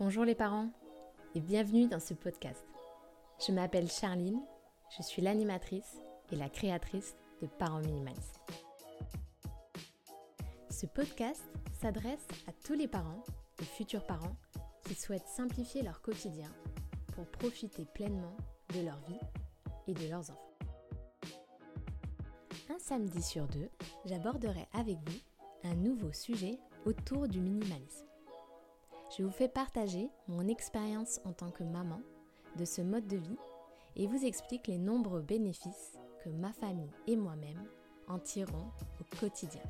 Bonjour les parents et bienvenue dans ce podcast. Je m'appelle Charline, je suis l'animatrice et la créatrice de Parents Minimalistes. Ce podcast s'adresse à tous les parents et futurs parents qui souhaitent simplifier leur quotidien pour profiter pleinement de leur vie et de leurs enfants. Un samedi sur deux, j'aborderai avec vous un nouveau sujet autour du minimalisme. Je vous fais partager mon expérience en tant que maman de ce mode de vie et vous explique les nombreux bénéfices que ma famille et moi-même en tirons au quotidien.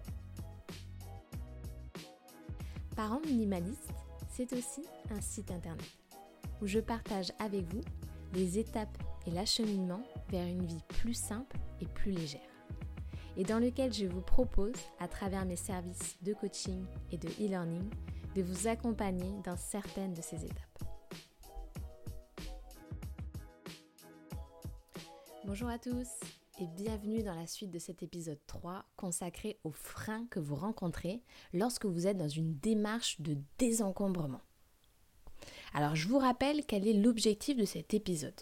Parents minimalistes, c'est aussi un site internet où je partage avec vous les étapes et l'acheminement vers une vie plus simple et plus légère. Et dans lequel je vous propose, à travers mes services de coaching et de e-learning, de vous accompagner dans certaines de ces étapes. Bonjour à tous et bienvenue dans la suite de cet épisode 3 consacré aux freins que vous rencontrez lorsque vous êtes dans une démarche de désencombrement. Alors je vous rappelle quel est l'objectif de cet épisode.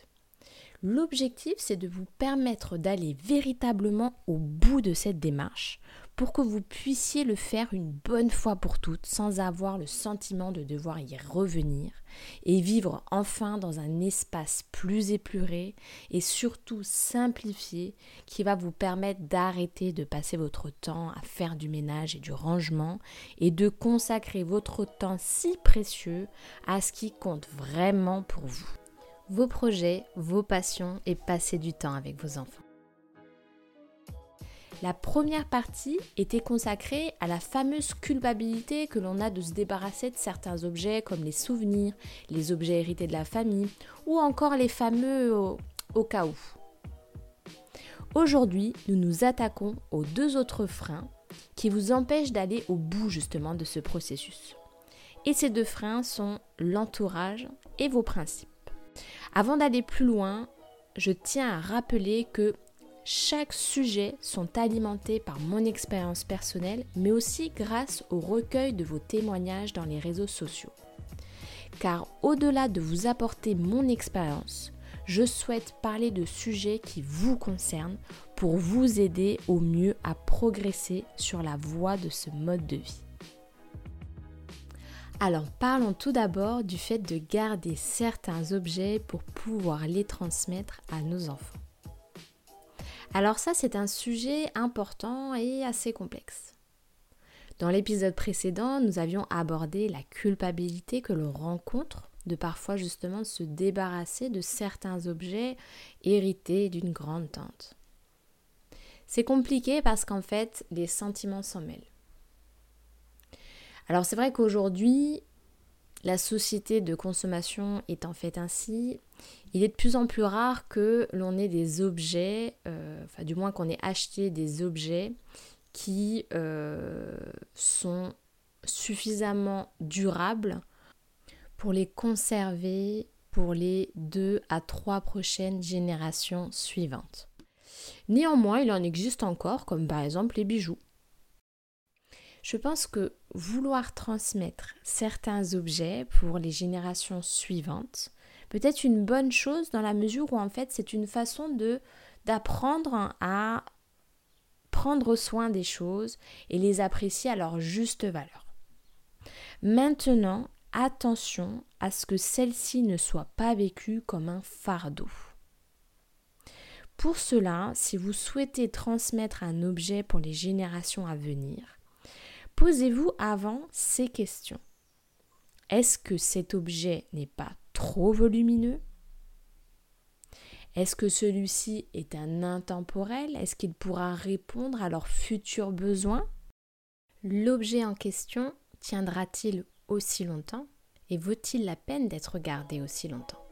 L'objectif, c'est de vous permettre d'aller véritablement au bout de cette démarche pour que vous puissiez le faire une bonne fois pour toutes sans avoir le sentiment de devoir y revenir et vivre enfin dans un espace plus épuré et surtout simplifié qui va vous permettre d'arrêter de passer votre temps à faire du ménage et du rangement et de consacrer votre temps si précieux à ce qui compte vraiment pour vous. Vos projets, vos passions et passer du temps avec vos enfants. La première partie était consacrée à la fameuse culpabilité que l'on a de se débarrasser de certains objets comme les souvenirs, les objets hérités de la famille ou encore les fameux au, cas où. Aujourd'hui, nous nous attaquons aux deux autres freins qui vous empêchent d'aller au bout justement de ce processus. Et ces deux freins sont l'entourage et vos principes. Avant d'aller plus loin, je tiens à rappeler que chaque sujet sont alimentés par mon expérience personnelle, mais aussi grâce au recueil de vos témoignages dans les réseaux sociaux. Car au-delà de vous apporter mon expérience, je souhaite parler de sujets qui vous concernent pour vous aider au mieux à progresser sur la voie de ce mode de vie. Alors parlons tout d'abord du fait de garder certains objets pour pouvoir les transmettre à nos enfants. Alors ça, c'est un sujet important et assez complexe. Dans l'épisode précédent, nous avions abordé la culpabilité que l'on rencontre de parfois justement se débarrasser de certains objets hérités d'une grande tante. C'est compliqué parce qu'en fait, les sentiments s'en mêlent. Alors c'est vrai qu'aujourd'hui, la société de consommation est en fait ainsi, il est de plus en plus rare que l'on ait des objets, euh, enfin du moins qu'on ait acheté des objets qui euh, sont suffisamment durables pour les conserver pour les deux à trois prochaines générations suivantes. Néanmoins, il en existe encore, comme par exemple les bijoux. Je pense que vouloir transmettre certains objets pour les générations suivantes peut être une bonne chose dans la mesure où en fait c'est une façon de d'apprendre à prendre soin des choses et les apprécier à leur juste valeur. Maintenant, attention à ce que celle-ci ne soit pas vécue comme un fardeau. Pour cela, si vous souhaitez transmettre un objet pour les générations à venir, Posez-vous avant ces questions. Est-ce que cet objet n'est pas trop volumineux? Est-ce que celui-ci est un intemporel? Est-ce qu'il pourra répondre à leurs futurs besoins? L'objet en question tiendra-t-il aussi longtemps? Et vaut-il la peine d'être gardé aussi longtemps?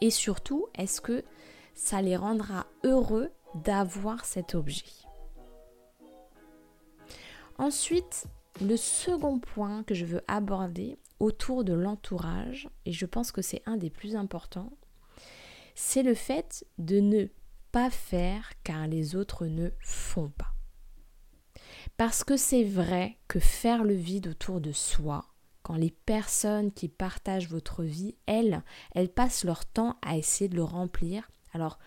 Et surtout, est-ce que ça les rendra heureux d'avoir cet objet? Ensuite, le second point que je veux aborder autour de l'entourage, et je pense que c'est un des plus importants, c'est le fait de ne pas faire car les autres ne font pas. Parce que c'est vrai que faire le vide autour de soi, quand les personnes qui partagent votre vie, elles, elles passent leur temps à essayer de le remplir. Alors,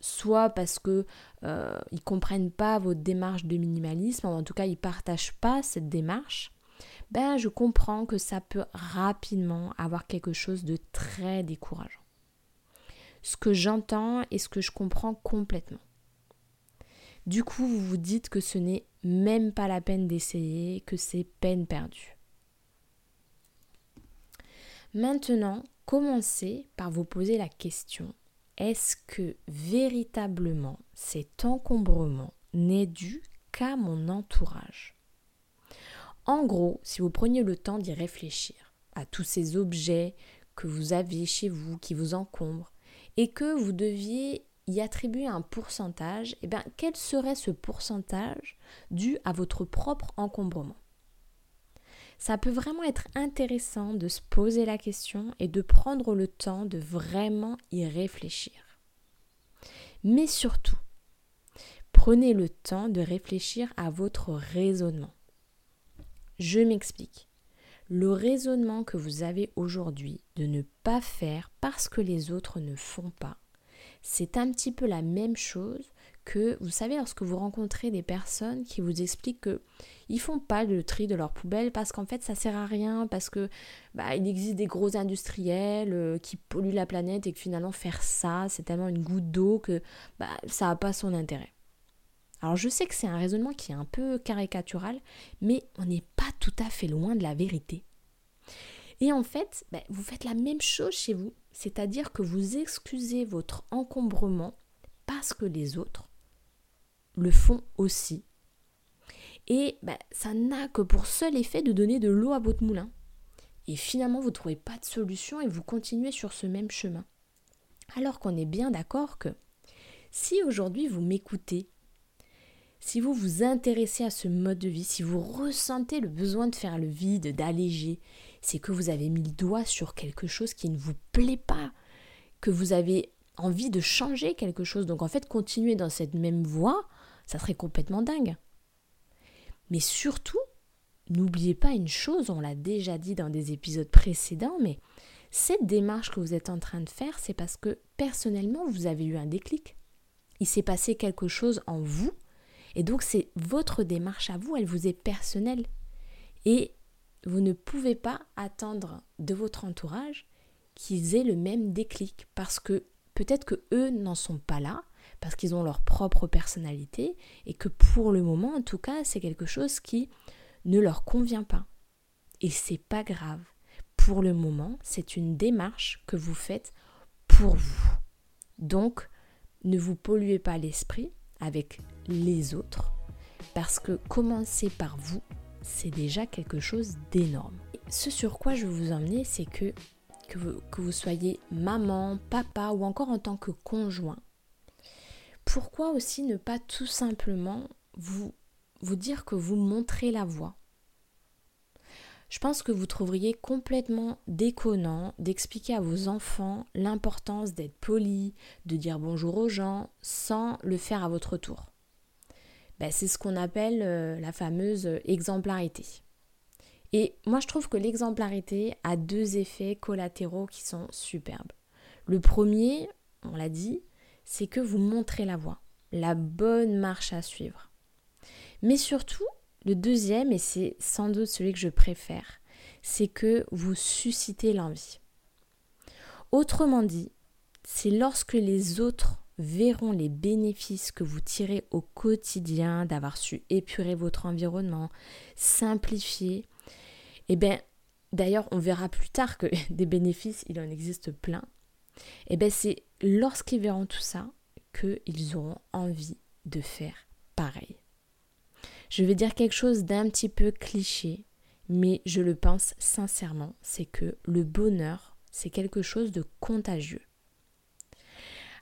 soit parce que euh, ils comprennent pas votre démarche de minimalisme, ou en tout cas ils partagent pas cette démarche, ben je comprends que ça peut rapidement avoir quelque chose de très décourageant. Ce que j'entends et ce que je comprends complètement. Du coup, vous vous dites que ce n'est même pas la peine d'essayer, que c'est peine perdue. Maintenant, commencez par vous poser la question est-ce que véritablement cet encombrement n'est dû qu'à mon entourage? En gros, si vous preniez le temps d'y réfléchir à tous ces objets que vous avez chez vous qui vous encombrent et que vous deviez y attribuer un pourcentage, eh bien, quel serait ce pourcentage dû à votre propre encombrement? Ça peut vraiment être intéressant de se poser la question et de prendre le temps de vraiment y réfléchir. Mais surtout, prenez le temps de réfléchir à votre raisonnement. Je m'explique. Le raisonnement que vous avez aujourd'hui de ne pas faire parce que les autres ne font pas c'est un petit peu la même chose que, vous savez, lorsque vous rencontrez des personnes qui vous expliquent que ils font pas le tri de leur poubelle parce qu'en fait ça sert à rien, parce que bah, il existe des gros industriels euh, qui polluent la planète et que finalement faire ça, c'est tellement une goutte d'eau que bah, ça n'a pas son intérêt. Alors je sais que c'est un raisonnement qui est un peu caricatural, mais on n'est pas tout à fait loin de la vérité. Et en fait, bah, vous faites la même chose chez vous c'est-à-dire que vous excusez votre encombrement parce que les autres le font aussi. Et ben, ça n'a que pour seul effet de donner de l'eau à votre moulin. Et finalement, vous ne trouvez pas de solution et vous continuez sur ce même chemin. Alors qu'on est bien d'accord que si aujourd'hui vous m'écoutez, si vous vous intéressez à ce mode de vie, si vous ressentez le besoin de faire le vide, d'alléger, c'est que vous avez mis le doigt sur quelque chose qui ne vous plaît pas, que vous avez envie de changer quelque chose. Donc en fait, continuer dans cette même voie, ça serait complètement dingue. Mais surtout, n'oubliez pas une chose, on l'a déjà dit dans des épisodes précédents, mais cette démarche que vous êtes en train de faire, c'est parce que personnellement, vous avez eu un déclic. Il s'est passé quelque chose en vous, et donc c'est votre démarche à vous, elle vous est personnelle. Et vous ne pouvez pas attendre de votre entourage qu'ils aient le même déclic parce que peut-être que eux n'en sont pas là parce qu'ils ont leur propre personnalité et que pour le moment en tout cas c'est quelque chose qui ne leur convient pas. Et c'est pas grave. Pour le moment, c'est une démarche que vous faites pour vous. Donc, ne vous polluez pas l'esprit avec les autres parce que commencer par vous, c'est déjà quelque chose d'énorme. Ce sur quoi je veux vous emmener, c'est que, que vous, que vous soyez maman, papa ou encore en tant que conjoint, pourquoi aussi ne pas tout simplement vous, vous dire que vous montrez la voie? Je pense que vous trouveriez complètement déconnant d'expliquer à vos enfants l'importance d'être poli, de dire bonjour aux gens, sans le faire à votre tour. Ben, c'est ce qu'on appelle euh, la fameuse exemplarité. Et moi je trouve que l'exemplarité a deux effets collatéraux qui sont superbes. Le premier, on l'a dit, c'est que vous montrez la voie, la bonne marche à suivre. Mais surtout, le deuxième, et c'est sans doute celui que je préfère, c'est que vous suscitez l'envie. Autrement dit, c'est lorsque les autres verront les bénéfices que vous tirez au quotidien d'avoir su épurer votre environnement, simplifier, et eh bien d'ailleurs on verra plus tard que des bénéfices, il en existe plein, et eh bien c'est lorsqu'ils verront tout ça qu'ils auront envie de faire pareil. Je vais dire quelque chose d'un petit peu cliché, mais je le pense sincèrement, c'est que le bonheur, c'est quelque chose de contagieux.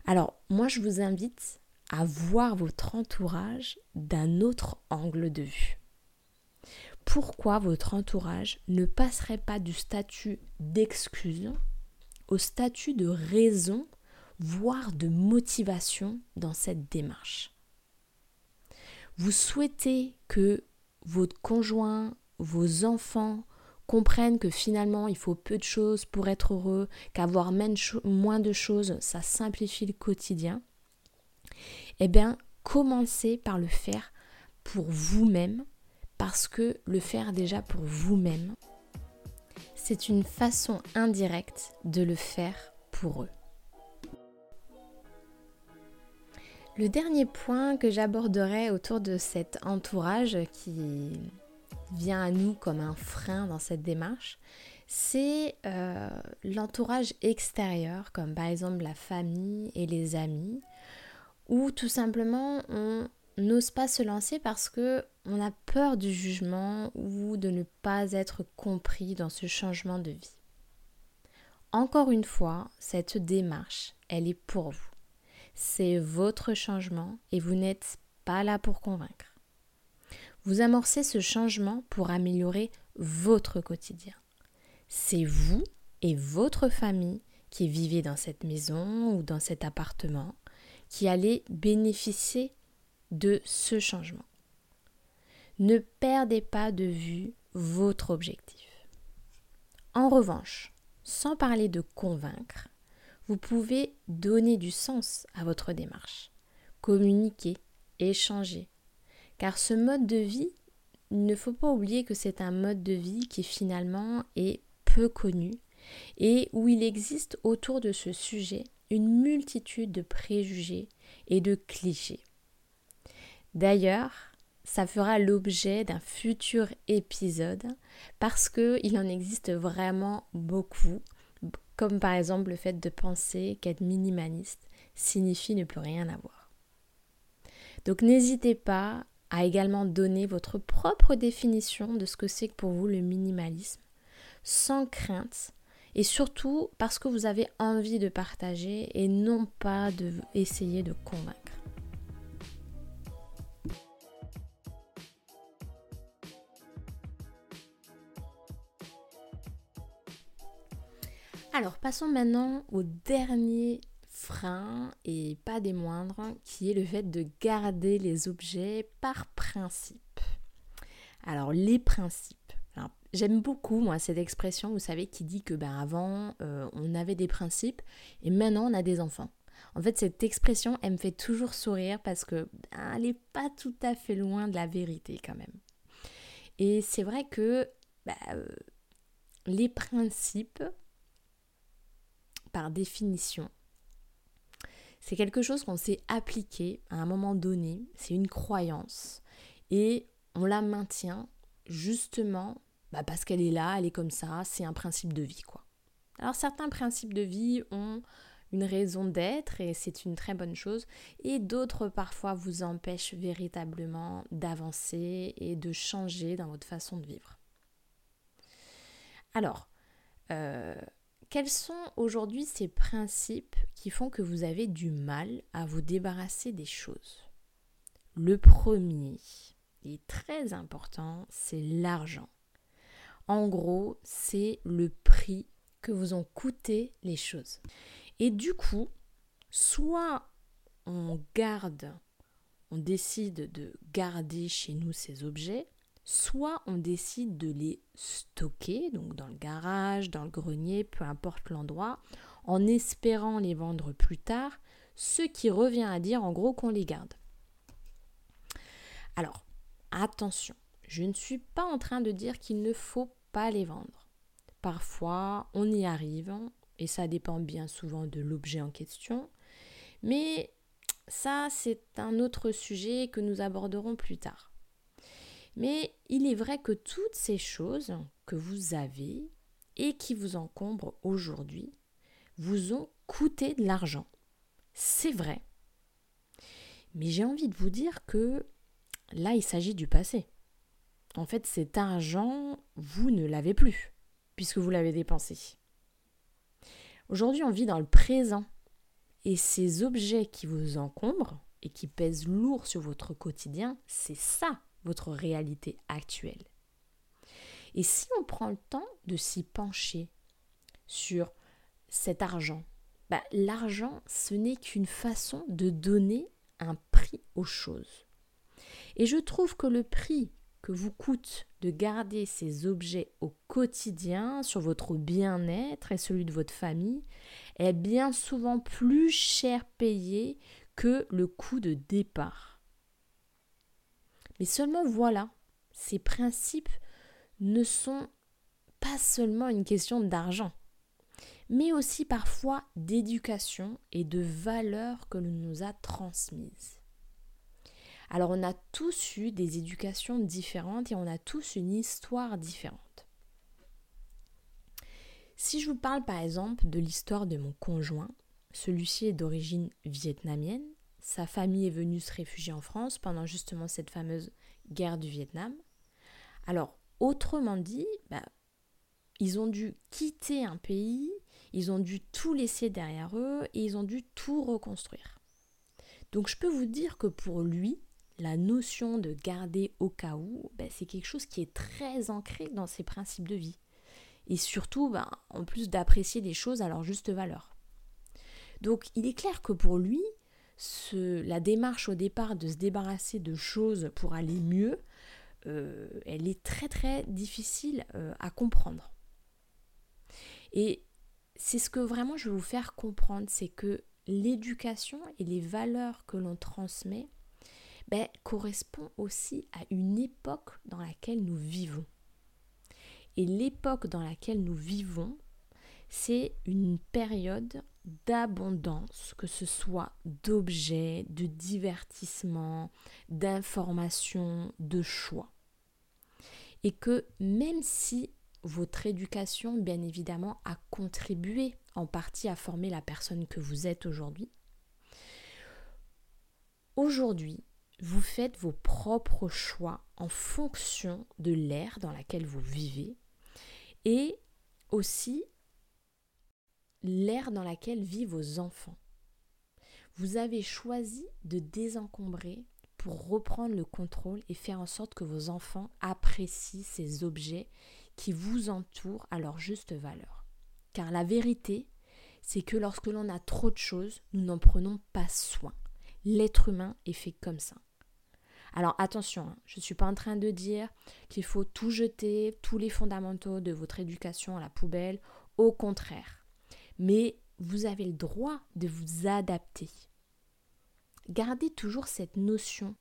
Alors, moi, je vous invite à voir votre entourage d'un autre angle de vue. Pourquoi votre entourage ne passerait pas du statut d'excuse au statut de raison, voire de motivation dans cette démarche. Vous souhaitez que votre conjoint, vos enfants comprennent que finalement il faut peu de choses pour être heureux, qu'avoir moins de choses, ça simplifie le quotidien, eh bien, commencez par le faire pour vous-même, parce que le faire déjà pour vous-même, c'est une façon indirecte de le faire pour eux. Le dernier point que j'aborderai autour de cet entourage qui vient à nous comme un frein dans cette démarche, c'est euh, l'entourage extérieur, comme par exemple la famille et les amis, ou tout simplement on n'ose pas se lancer parce que on a peur du jugement ou de ne pas être compris dans ce changement de vie. Encore une fois, cette démarche, elle est pour vous. C'est votre changement et vous n'êtes pas là pour convaincre. Vous amorcez ce changement pour améliorer votre quotidien. C'est vous et votre famille qui vivez dans cette maison ou dans cet appartement qui allez bénéficier de ce changement. Ne perdez pas de vue votre objectif. En revanche, sans parler de convaincre, vous pouvez donner du sens à votre démarche, communiquer, échanger. Car ce mode de vie, il ne faut pas oublier que c'est un mode de vie qui finalement est peu connu et où il existe autour de ce sujet une multitude de préjugés et de clichés. D'ailleurs, ça fera l'objet d'un futur épisode parce qu'il en existe vraiment beaucoup, comme par exemple le fait de penser qu'être minimaliste signifie ne plus rien avoir. Donc n'hésitez pas à également donner votre propre définition de ce que c'est pour vous le minimalisme, sans crainte, et surtout parce que vous avez envie de partager et non pas de essayer de convaincre. Alors passons maintenant au dernier frein et pas des moindres qui est le fait de garder les objets par principe. Alors les principes. J'aime beaucoup moi cette expression, vous savez, qui dit que ben avant euh, on avait des principes et maintenant on a des enfants. En fait, cette expression, elle me fait toujours sourire parce que ben, elle n'est pas tout à fait loin de la vérité quand même. Et c'est vrai que ben, euh, les principes, par définition, c'est quelque chose qu'on s'est appliqué à un moment donné, c'est une croyance, et on la maintient justement bah, parce qu'elle est là, elle est comme ça, c'est un principe de vie quoi. Alors certains principes de vie ont une raison d'être et c'est une très bonne chose et d'autres parfois vous empêchent véritablement d'avancer et de changer dans votre façon de vivre. Alors, euh, quels sont aujourd'hui ces principes qui font que vous avez du mal à vous débarrasser des choses? Le premier, est très important, c'est l'argent. En gros, c'est le prix que vous ont coûté les choses. Et du coup, soit on garde, on décide de garder chez nous ces objets, soit on décide de les stocker, donc dans le garage, dans le grenier, peu importe l'endroit, en espérant les vendre plus tard, ce qui revient à dire en gros qu'on les garde. Alors, attention, je ne suis pas en train de dire qu'il ne faut pas les vendre. Parfois, on y arrive, et ça dépend bien souvent de l'objet en question, mais ça, c'est un autre sujet que nous aborderons plus tard. Mais il est vrai que toutes ces choses que vous avez et qui vous encombrent aujourd'hui vous ont coûté de l'argent. C'est vrai. Mais j'ai envie de vous dire que là, il s'agit du passé. En fait, cet argent, vous ne l'avez plus, puisque vous l'avez dépensé. Aujourd'hui, on vit dans le présent. Et ces objets qui vous encombrent et qui pèsent lourd sur votre quotidien, c'est ça votre réalité actuelle. Et si on prend le temps de s'y pencher sur cet argent, bah, l'argent, ce n'est qu'une façon de donner un prix aux choses. Et je trouve que le prix que vous coûte de garder ces objets au quotidien sur votre bien-être et celui de votre famille est bien souvent plus cher payé que le coût de départ. Mais seulement voilà, ces principes ne sont pas seulement une question d'argent, mais aussi parfois d'éducation et de valeurs que l'on nous a transmises. Alors on a tous eu des éducations différentes et on a tous une histoire différente. Si je vous parle par exemple de l'histoire de mon conjoint, celui-ci est d'origine vietnamienne, sa famille est venue se réfugier en France pendant justement cette fameuse guerre du Vietnam. Alors, autrement dit, bah, ils ont dû quitter un pays, ils ont dû tout laisser derrière eux et ils ont dû tout reconstruire. Donc je peux vous dire que pour lui, la notion de garder au cas où, ben, c'est quelque chose qui est très ancré dans ses principes de vie. Et surtout, ben, en plus d'apprécier les choses à leur juste valeur. Donc il est clair que pour lui, la démarche au départ de se débarrasser de choses pour aller mieux, euh, elle est très très difficile euh, à comprendre. Et c'est ce que vraiment je veux vous faire comprendre, c'est que l'éducation et les valeurs que l'on transmet, ben, correspond aussi à une époque dans laquelle nous vivons. Et l'époque dans laquelle nous vivons, c'est une période d'abondance, que ce soit d'objets, de divertissement, d'informations, de choix. Et que même si votre éducation, bien évidemment, a contribué en partie à former la personne que vous êtes aujourd'hui, aujourd'hui, vous faites vos propres choix en fonction de l'ère dans laquelle vous vivez et aussi l'ère dans laquelle vivent vos enfants. Vous avez choisi de désencombrer pour reprendre le contrôle et faire en sorte que vos enfants apprécient ces objets qui vous entourent à leur juste valeur. Car la vérité, c'est que lorsque l'on a trop de choses, nous n'en prenons pas soin. L'être humain est fait comme ça. Alors attention, hein, je ne suis pas en train de dire qu'il faut tout jeter, tous les fondamentaux de votre éducation à la poubelle. Au contraire. Mais vous avez le droit de vous adapter. Gardez toujours cette notion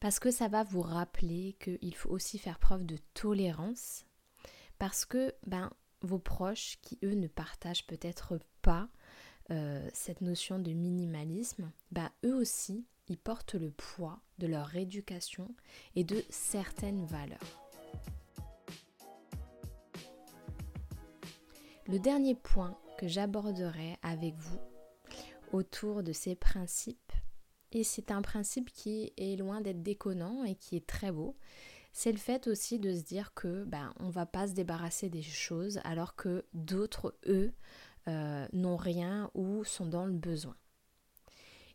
parce que ça va vous rappeler qu'il faut aussi faire preuve de tolérance parce que ben, vos proches qui eux ne partagent peut-être pas euh, cette notion de minimalisme, ben, eux aussi ils portent le poids de leur éducation et de certaines valeurs. Le dernier point j'aborderai avec vous autour de ces principes, et c'est un principe qui est loin d'être déconnant et qui est très beau, c'est le fait aussi de se dire que ben, on va pas se débarrasser des choses alors que d'autres, eux, euh, n'ont rien ou sont dans le besoin.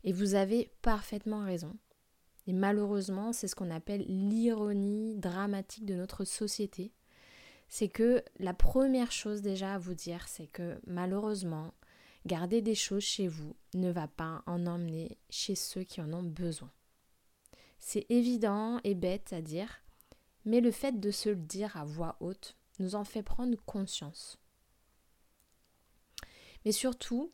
Et vous avez parfaitement raison. Et malheureusement, c'est ce qu'on appelle l'ironie dramatique de notre société. C'est que la première chose déjà à vous dire, c'est que malheureusement, garder des choses chez vous ne va pas en emmener chez ceux qui en ont besoin. C'est évident et bête à dire, mais le fait de se le dire à voix haute nous en fait prendre conscience. Mais surtout,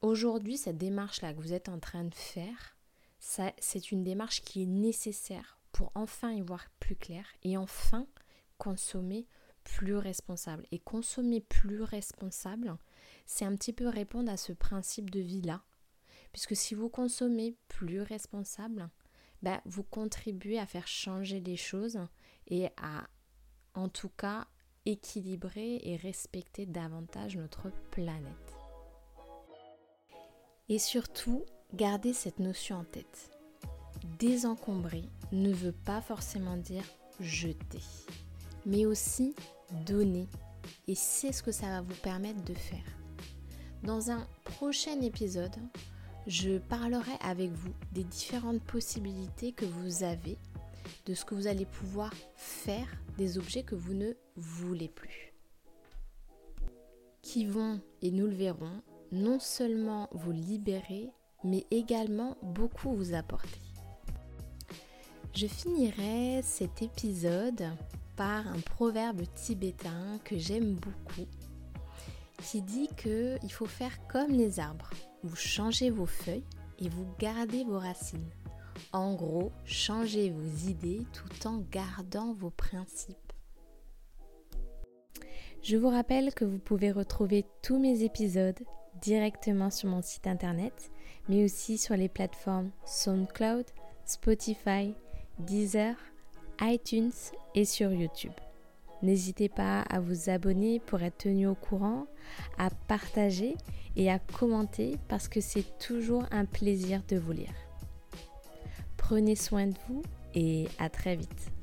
Aujourd'hui, cette démarche-là que vous êtes en train de faire, c'est une démarche qui est nécessaire pour enfin y voir plus clair et enfin consommer plus responsable. Et consommer plus responsable, c'est un petit peu répondre à ce principe de vie-là. Puisque si vous consommez plus responsable, ben, vous contribuez à faire changer les choses et à, en tout cas, équilibrer et respecter davantage notre planète. Et surtout, gardez cette notion en tête. Désencombrer ne veut pas forcément dire jeter, mais aussi donner. Et c'est ce que ça va vous permettre de faire. Dans un prochain épisode, je parlerai avec vous des différentes possibilités que vous avez, de ce que vous allez pouvoir faire des objets que vous ne voulez plus. Qui vont, et nous le verrons, non seulement vous libérer, mais également beaucoup vous apporter. Je finirai cet épisode par un proverbe tibétain que j'aime beaucoup qui dit que il faut faire comme les arbres. Vous changez vos feuilles et vous gardez vos racines. En gros, changez vos idées tout en gardant vos principes. Je vous rappelle que vous pouvez retrouver tous mes épisodes directement sur mon site internet, mais aussi sur les plateformes SoundCloud, Spotify, Deezer, iTunes et sur YouTube. N'hésitez pas à vous abonner pour être tenu au courant, à partager et à commenter parce que c'est toujours un plaisir de vous lire. Prenez soin de vous et à très vite.